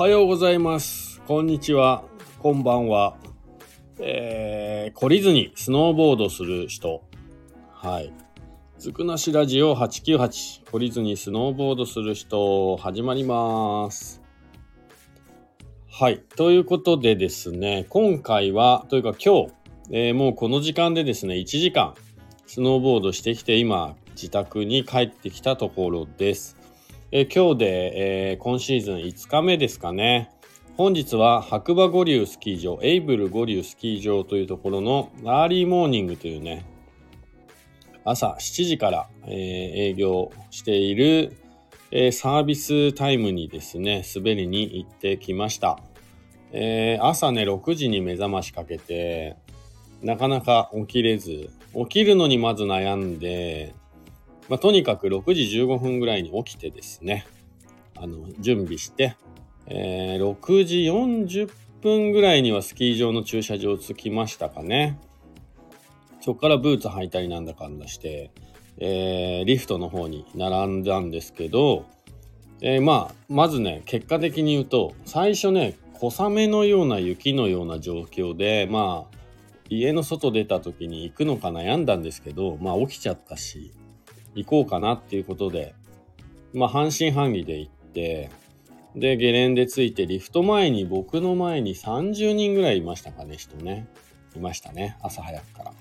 おはようございます。こんにちは。こんばんは。えー、懲りずにスノーボードする人。はい。ずくなしラジオ898。懲りずにスノーボードする人、始まります。はい。ということでですね、今回は、というか今日、えーもうこの時間でですね、1時間、スノーボードしてきて、今、自宅に帰ってきたところです。え今日で、えー今シーズン5日目ですかね。本日は白馬五竜スキー場、エイブル五竜スキー場というところのアーリーモーニングというね、朝7時から、えー営業している、えーサービスタイムにですね、滑りに行ってきました。えー朝ね、6時に目覚ましかけて、なかなか起きれず、起きるのにまず悩んで、まあ、とにかく6時15分ぐらいに起きてですね、あの、準備して、えー6時40分ぐらいにはスキー場の駐車場着きましたかね。そこからブーツ履いたりなんだかんだして、えーリフトの方に並んだんですけど、えーまあ、まずね、結果的に言うと、最初ね、小雨のような雪のような状況で、まあ、家の外出た時に行くのか悩んだんですけど、まあ起きちゃったし、行こうかなっていうことで、まあ半信半疑で行って、で、ゲレンデ着いて、リフト前に、僕の前に30人ぐらいいましたかね、人ね。いましたね、朝早くから。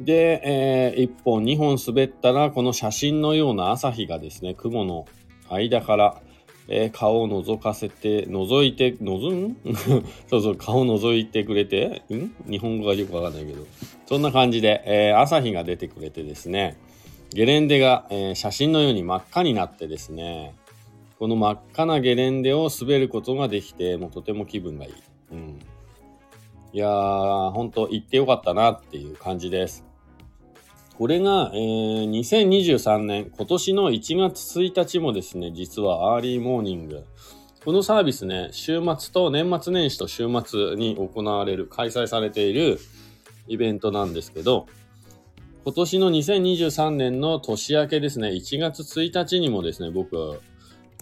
で、え1本、2本滑ったら、この写真のような朝日がですね、雲の間から、えー顔を覗かせて、覗いて、覗ん？そうそう、顔覗いてくれて、ん？日本語がよくわかんないけど、そんな感じで、えー朝日が出てくれてですね、ゲレンデが、えー写真のように真っ赤になってですね、この真っ赤なゲレンデを滑ることができて、もうとても気分がいい。うん。いやー、ほんと行ってよかったなっていう感じです。これが、えー2023年、今年の1月1日もですね、実はアーリーモーニング。このサービスね、週末と年末年始と週末に行われる、開催されているイベントなんですけど、今年の2023年の年明けですね、1月1日にもですね、僕、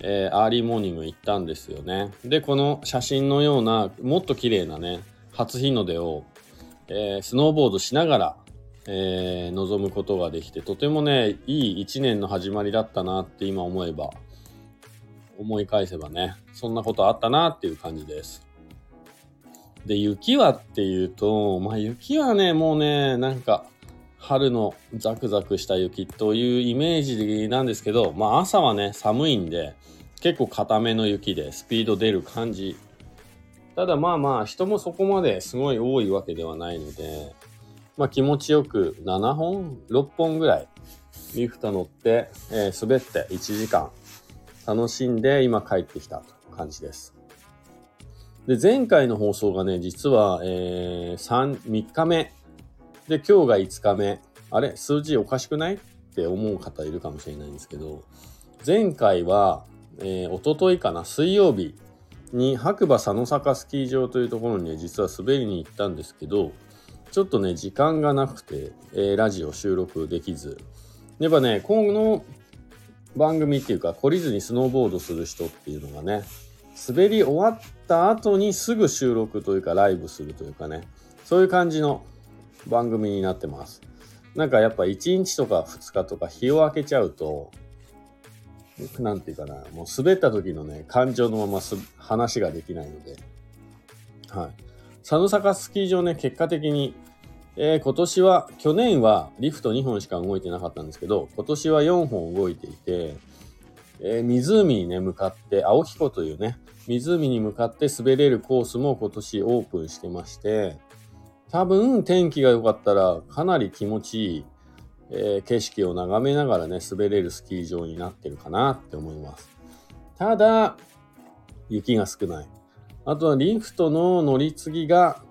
えーアーリーモーニング行ったんですよね。で、この写真のような、もっと綺麗なね、初日の出を、えースノーボードしながら、えー望むことができて、とてもね、いい一年の始まりだったなって今思えば、思い返せばね、そんなことあったなっていう感じです。で、雪はっていうと、まあ雪はね、もうね、なんか、春のザクザクした雪というイメージなんですけど、まあ朝はね、寒いんで、結構固めの雪でスピード出る感じ。ただまあまあ人もそこまですごい多いわけではないので、まあ気持ちよく7本 ?6 本ぐらいリフト乗って、えー滑って1時間楽しんで今帰ってきたという感じです。で、前回の放送がね、実は、えー、3、3日目。で、今日が5日目。あれ？数字おかしくない？って思う方いるかもしれないんですけど、前回は、えー、一昨日かな、水曜日に白馬佐野坂スキー場というところにね、実は滑りに行ったんですけど、ちょっとね、時間がなくて、えーラジオ収録できず。やっぱね、この番組っていうか、懲りずにスノーボードする人っていうのがね、滑り終わった後にすぐ収録というか、ライブするというかね、そういう感じの番組になってます。なんかやっぱ1日とか2日とか日を空けちゃうと、なんていうかな、もう滑った時のね、感情のまます話ができないので、はい。佐野坂スキー場ね、結果的に、えー今年は、去年はリフト2本しか動いてなかったんですけど、今年は4本動いていて、えー湖にね、向かって、青彦というね、湖に向かって滑れるコースも今年オープンしてまして、多分天気が良かったらかなり気持ちいい、えー景色を眺めながらね、滑れるスキー場になってるかなって思います。ただ、雪が少ない。あとはリフトの乗り継ぎが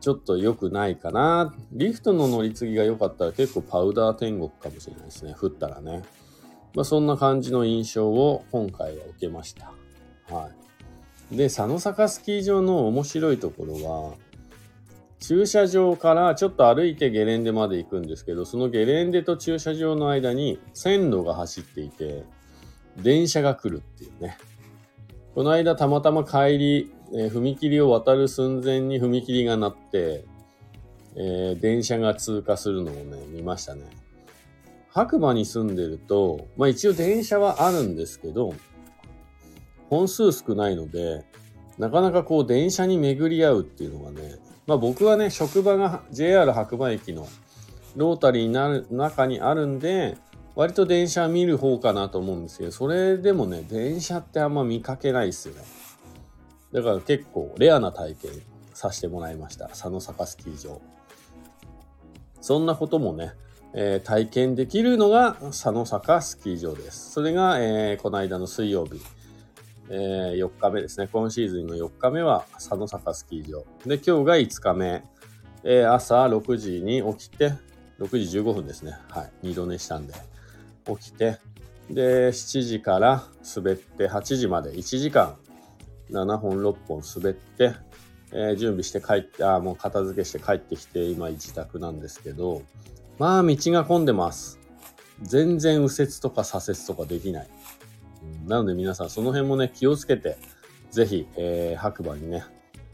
ちょっと良くないかな。リフトの乗り継ぎが良かったら結構パウダー天国かもしれないですね。降ったらね。まあそんな感じの印象を今回は受けました。はい。で、佐野坂スキー場の面白いところは、駐車場からちょっと歩いてゲレンデまで行くんですけど、そのゲレンデと駐車場の間に線路が走っていて、電車が来るっていうね。この間たまたま帰り、えー踏切を渡る寸前に踏切が鳴って、えー電車が通過するのをね、見ましたね。白馬に住んでると、まあ一応電車はあるんですけど、本数少ないので、なかなかこう電車に巡り合うっていうのがね、まあ僕はね、職場が JR 白馬駅のロータリーになる中にあるんで、割と電車見る方かなと思うんですけど、それでもね、電車ってあんま見かけないっすよね。だから結構レアな体験させてもらいました。佐野坂スキー場。そんなこともね、えー体験できるのが佐野坂スキー場です。それが、えーこの間の水曜日、えー4日目ですね。今シーズンの4日目は佐野坂スキー場。で、今日が5日目、えー朝6時に起きて、6時15分ですね。はい。二度寝したんで。起きて、で、7時から滑って8時まで1時間7本6本滑って、えー準備して帰って、あもう片付けして帰ってきて、今自宅なんですけど、まあ道が混んでます。全然右折とか左折とかできない。なので皆さんその辺もね、気をつけて、ぜひ、えー白馬にね、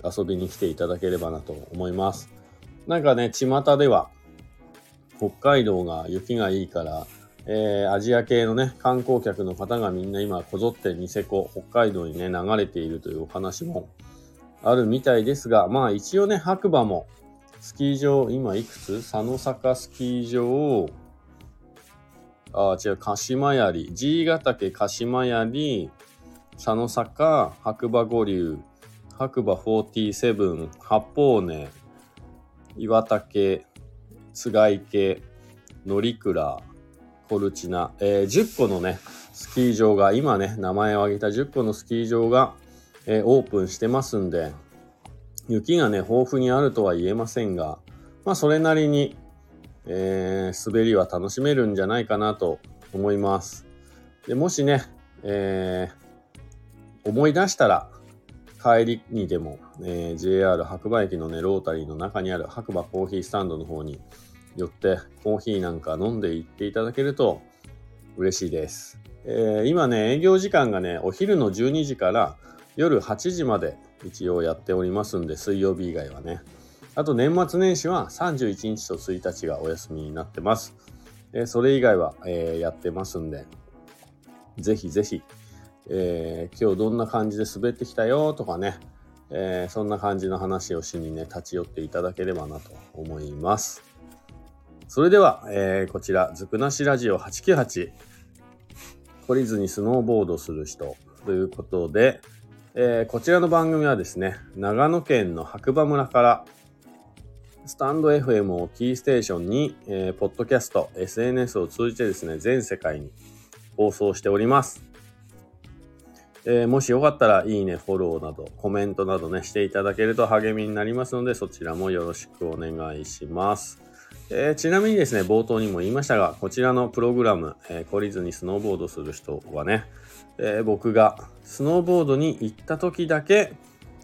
遊びに来ていただければなと思います。なんかね、巷では、北海道が雪がいいから、えーアジア系のね、観光客の方がみんな今こぞってニセコ、北海道にね、流れているというお話もあるみたいですが、まあ一応ね、白馬もスキー場、今いくつ？佐野坂スキー場、あ、違う、鹿島槍、G ヶ岳鹿島槍、佐野坂、白馬五流、白馬47、八方根、岩岳、津賀池、乗鞍、コルチナ、えー10個のね、スキー場が、今ね、名前を挙げた10個のスキー場が、えーオープンしてますんで、雪がね、豊富にあるとは言えませんが、まあ、それなりに、えー滑りは楽しめるんじゃないかなと思います。でもしね、えー思い出したら、帰りにでも、えー JR 白馬駅のね、ロータリーの中にある白馬コーヒースタンドの方に寄って、コーヒーなんか飲んでいっていただけると嬉しいです。えー今ね、営業時間がね、お昼の12時から夜8時まで一応やっておりますんで、水曜日以外はね。あと年末年始は31日と1日がお休みになってます。えそれ以外は、えーやってますんで、ぜひぜひ、えー今日どんな感じで滑ってきたよとかね、えーそんな感じの話をしにね、立ち寄っていただければなと思います。それでは、えこちら、ずくなしラジオ898、懲りずにスノーボードする人ということで、えーこちらの番組はですね、長野県の白馬村から、スタンド FM をキーステーションに、えーポッドキャスト、SNS を通じてですね、全世界に放送しております。えーもしよかったら、いいね、フォローなど、コメントなどね、していただけると励みになりますので、そちらもよろしくお願いします。えーちなみにですね、冒頭にも言いましたが、こちらのプログラム、えー懲りずにスノーボードする人はね、えー僕がスノーボードに行った時だけ、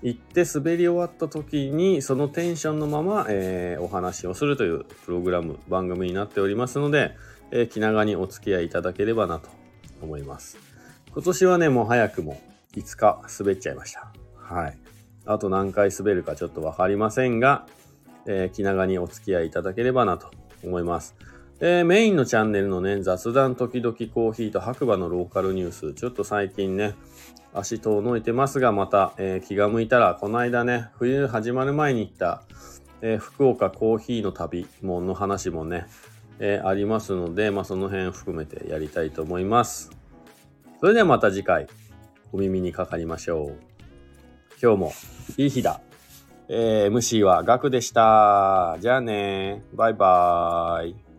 行って滑り終わった時に、そのテンションのまま、えーお話をするというプログラム、番組になっておりますので、え気長にお付き合いいただければなと思います。今年はね、もう早くも5日滑っちゃいました。はい。あと何回滑るかちょっとわかりませんが、えー気長にお付き合いいただければなと思います。えメインのチャンネルのね、雑談時々コーヒーと白馬のローカルニュース、ちょっと最近ね、足遠のいてますが、また、えー気が向いたら、この間ね、冬始まる前に行った、えー福岡コーヒーの旅もの話もね、えーありますので、まあ、その辺含めてやりたいと思います。それではまた次回、お耳にかかりましょう。今日もいい日だ。えー MC はガクでした。じゃあね。バイバーイ。